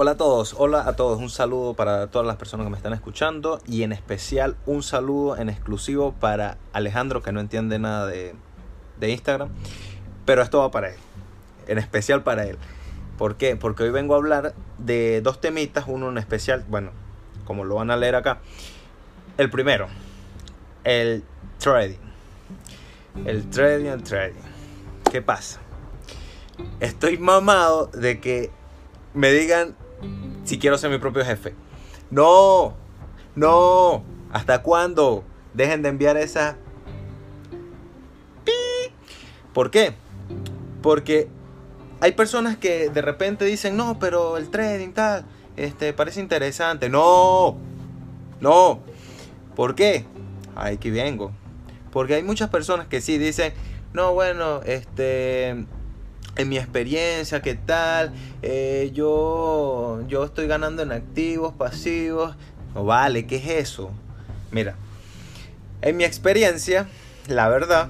Hola a todos, hola a todos, un saludo para todas las personas que me están escuchando y en especial un saludo en exclusivo para Alejandro que no entiende nada de, de Instagram, pero esto va para él, en especial para él. ¿Por qué? Porque hoy vengo a hablar de dos temitas, uno en especial, bueno, como lo van a leer acá. El primero, el trading. El trading, el trading. ¿Qué pasa? Estoy mamado de que me digan si quiero ser mi propio jefe. No, no. ¿Hasta cuándo? Dejen de enviar esa... ¿Por qué? Porque hay personas que de repente dicen, no, pero el trading tal, este, parece interesante. No, no. ¿Por qué? Aquí vengo. Porque hay muchas personas que sí dicen, no, bueno, este, en mi experiencia, ¿qué tal? Eh, yo, yo estoy ganando en activos, pasivos. No vale, ¿qué es eso? Mira, en mi experiencia, la verdad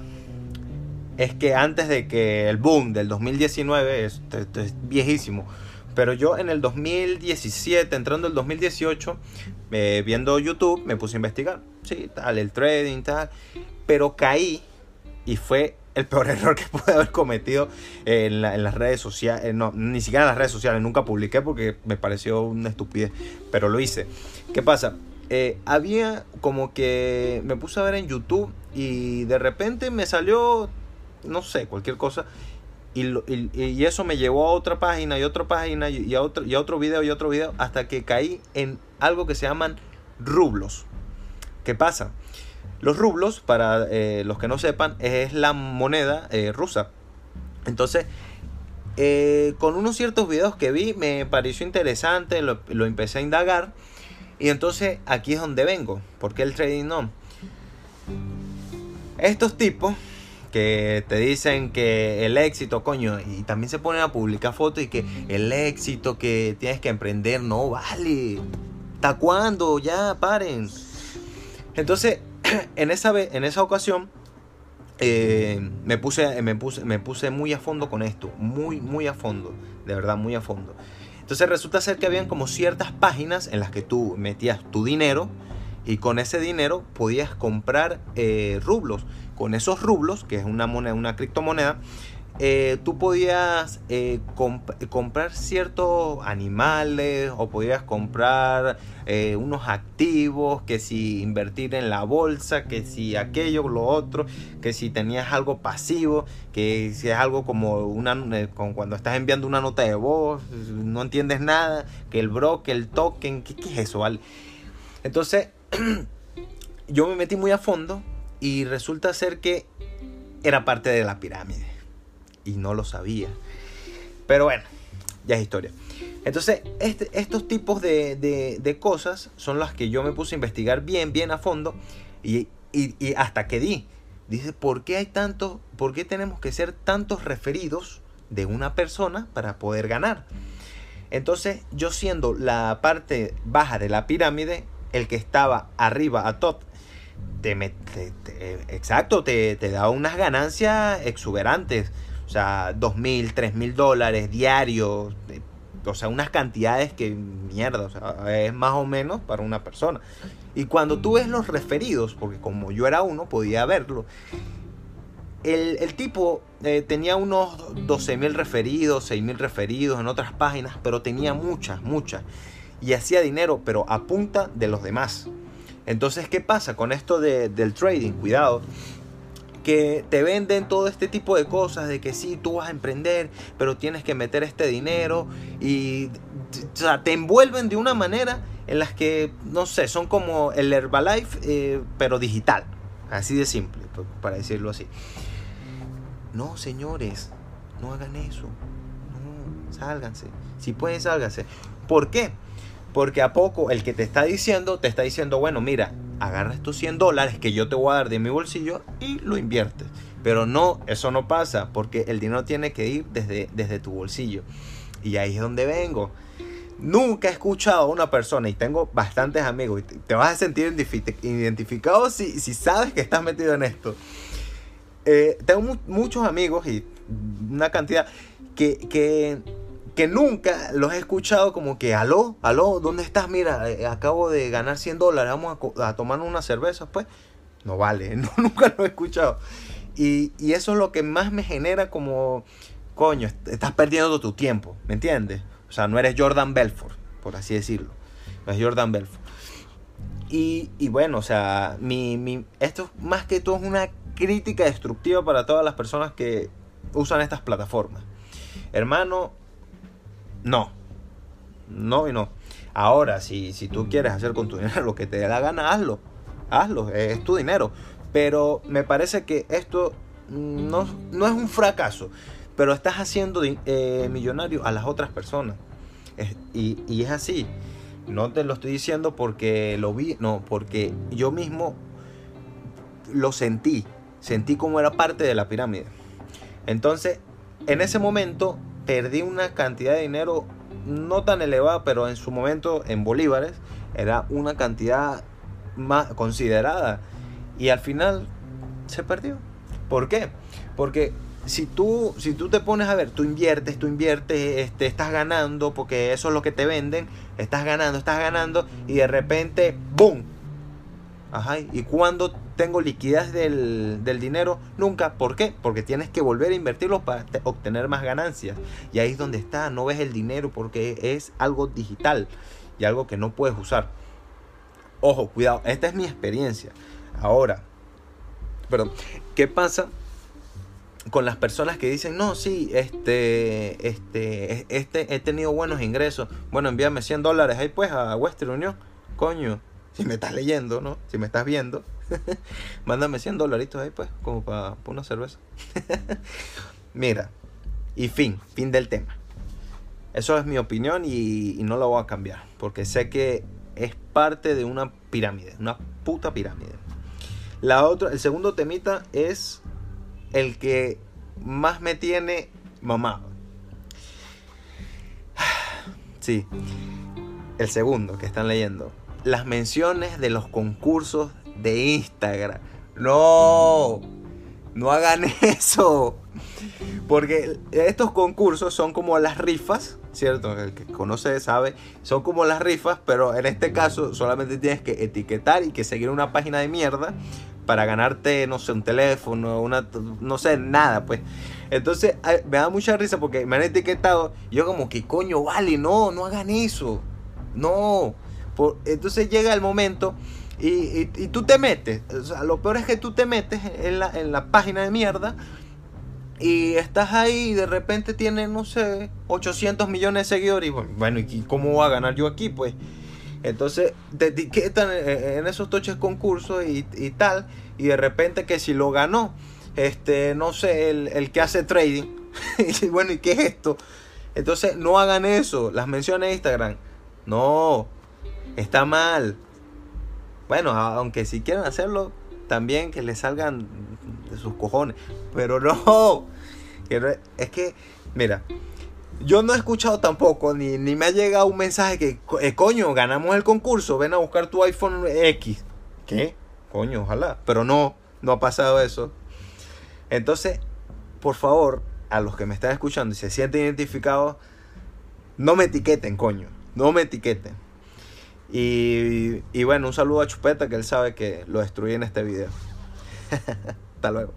es que antes de que el boom del 2019, esto, es viejísimo, pero yo en el 2017, entrando el 2018, eh, viendo YouTube, me puse a investigar, sí, tal, el trading, tal, pero caí y fue el peor error que pude haber cometido en, las redes sociales, eh, no, ni siquiera en las redes sociales, nunca publiqué porque me pareció una estupidez, pero lo hice. ¿Qué pasa? Eh, había como que me puse a ver en YouTube y de repente me salió no sé, cualquier cosa. Y, y, eso me llevó a otra página y otra página y, a otro, y a otro video y otro video hasta que caí en algo que se llaman rublos. ¿Qué pasa? Los rublos, para eh, los que no sepan, es la moneda eh, rusa. Entonces, eh, con unos ciertos videos que vi, me pareció interesante, lo, empecé a indagar. Y entonces aquí es donde vengo. porque el trading no? Estos tipos que te dicen que el éxito, coño, y también se ponen a publicar fotos y que el éxito que tienes que emprender no vale. ¿Hasta cuándo? Ya, paren. Entonces, en esa, en esa ocasión, eh, me, puse, me, puse, me puse muy a fondo con esto, muy, muy a fondo, de verdad, muy a fondo. Entonces resulta ser que habían como ciertas páginas en las que tú metías tu dinero y con ese dinero podías comprar eh, rublos con esos rublos, que es una moneda, una criptomoneda, eh, tú podías eh, comprar ciertos animales o podías comprar eh, unos activos, que si invertir en la bolsa, que si aquello, lo otro, que si tenías algo pasivo, que si es algo como, una, cuando estás enviando una nota de voz, no entiendes nada, que el broker, el token, ¿qué, qué es eso? ¿vale? Entonces, yo me metí muy a fondo y resulta ser que era parte de la pirámide. Y no lo sabía. Pero bueno, ya es historia. Entonces, este, estos tipos de, cosas son las que yo me puse a investigar bien, bien a fondo. Y, hasta que di. Dice, ¿por qué hay tantos, por qué tenemos que ser tantos referidos de una persona para poder ganar? Entonces, yo siendo la parte baja de la pirámide, el que estaba arriba a top te, exacto, te, da unas ganancias exuberantes. O sea, dos mil, tres mil dólares diarios. O sea, unas cantidades que mierda, o sea, es más o menos para una persona. Y cuando tú ves los referidos, porque como yo era uno, podía verlo. El, tipo eh, tenía unos 12 mil referidos, 6 mil referidos en otras páginas, pero tenía muchas, muchas. Y hacía dinero, pero a punta de los demás. Entonces, ¿qué pasa con esto del trading? Cuidado que te venden todo este tipo de cosas de que sí, tú vas a emprender, pero tienes que meter este dinero y te envuelven de una manera en las que, no sé, son como el Herbalife, eh, pero digital, así de simple, para decirlo así. No, señores, no hagan eso, no, sálganse, si pueden, sálganse. ¿Por qué? Porque a poco el que te está diciendo, te está diciendo, bueno, mira, agarra estos 100 dólares que yo te voy a dar de mi bolsillo y lo inviertes. Pero no, eso no pasa, porque el dinero tiene que ir desde, desde tu bolsillo. Y ahí es donde vengo. Nunca he escuchado a una persona, y tengo bastantes amigos, y te vas a sentir identificado si, si sabes que estás metido en esto. Eh, tengo muchos amigos y una cantidad que, que que nunca los he escuchado como que, aló, aló, ¿dónde estás? Mira, eh, acabo de ganar 100 dólares, vamos a, tomar una cerveza, pues. No vale, no, nunca lo he escuchado. Y, eso es lo que más me genera como, coño, estás perdiendo tu tiempo, ¿me entiendes? O sea, no eres Jordan Belfort, por así decirlo. No es Jordan Belfort. Y, y bueno, o sea, mi, mi, esto más que todo es una crítica destructiva para todas las personas que usan estas plataformas. Hermano, no. No y no. Ahora, si, si tú quieres hacer con tu dinero lo que te dé la gana, hazlo. Hazlo, es tu dinero. Pero me parece que esto no, no es un fracaso, pero estás haciendo eh, millonario a las otras personas. y, y es así. No te lo estoy diciendo porque lo vi, no, porque yo mismo lo sentí. Sentí como era parte de la pirámide. Entonces, en ese momento perdí una cantidad de dinero no tan elevada, pero en su momento en bolívares era una cantidad más considerada. Y al final se perdió. ¿Por qué? Porque si tú, si tú te pones a ver, tú inviertes, tú inviertes, este, estás ganando, porque eso es lo que te venden, estás ganando, estás ganando, y de repente, ¡boom! Ajá, ¿y cuando tengo liquidez del, dinero? Nunca. ¿Por qué? Porque tienes que volver a invertirlo para obtener más ganancias. Y ahí es donde está, no ves el dinero porque es algo digital y algo que no puedes usar. Ojo, cuidado, esta es mi experiencia. Ahora, perdón, ¿qué pasa con las personas que dicen, no, sí, este, este, este, he tenido buenos ingresos. Bueno, envíame 100 dólares ahí pues a Western Union. Coño, si me estás leyendo, ¿no? Si me estás viendo, mándame 100 dolaritos ahí pues, como para, una cerveza. Mira, y fin, fin del tema. Eso es mi opinión y, no lo voy a cambiar, porque sé que es parte de una pirámide, una puta pirámide. La otra, el segundo temita es el que más me tiene mamado. Sí, el segundo que están leyendo. Las menciones de los concursos de Instagram. No, no hagan eso. Porque estos concursos son como las rifas, ¿cierto? El que conoce sabe, son como las rifas, pero en este caso solamente tienes que etiquetar y que seguir una página de mierda para ganarte, no sé, un teléfono, una, no sé, nada, pues. Entonces me da mucha risa porque me han etiquetado. Y yo como que coño, vale, no, no hagan eso. No. entonces llega el momento y, tú te metes. O sea, lo peor es que tú te metes en la, en la página de mierda. Y estás ahí y de repente tienes, no sé, 800 millones de seguidores. Y bueno, ¿y cómo voy a ganar yo aquí? Pues entonces te etiquetan en esos toches concursos y, tal. Y de repente que si lo ganó, este, no sé, el, que hace trading. y bueno, ¿y qué es esto? Entonces no hagan eso. Las menciones de Instagram. No, está mal. Bueno, aunque si quieren hacerlo, también que les salgan de sus cojones. Pero no. Es que, mira, yo no he escuchado tampoco, ni, ni me ha llegado un mensaje que, eh, coño, ganamos el concurso, ven a buscar tu iPhone X. ¿Qué? Coño, ojalá. Pero no, no ha pasado eso. Entonces, por favor, a los que me están escuchando y se sienten identificados, no me etiqueten, coño. No me etiqueten. Y, y bueno, un saludo a Chupeta que él sabe que lo destruí en este video. Hasta luego.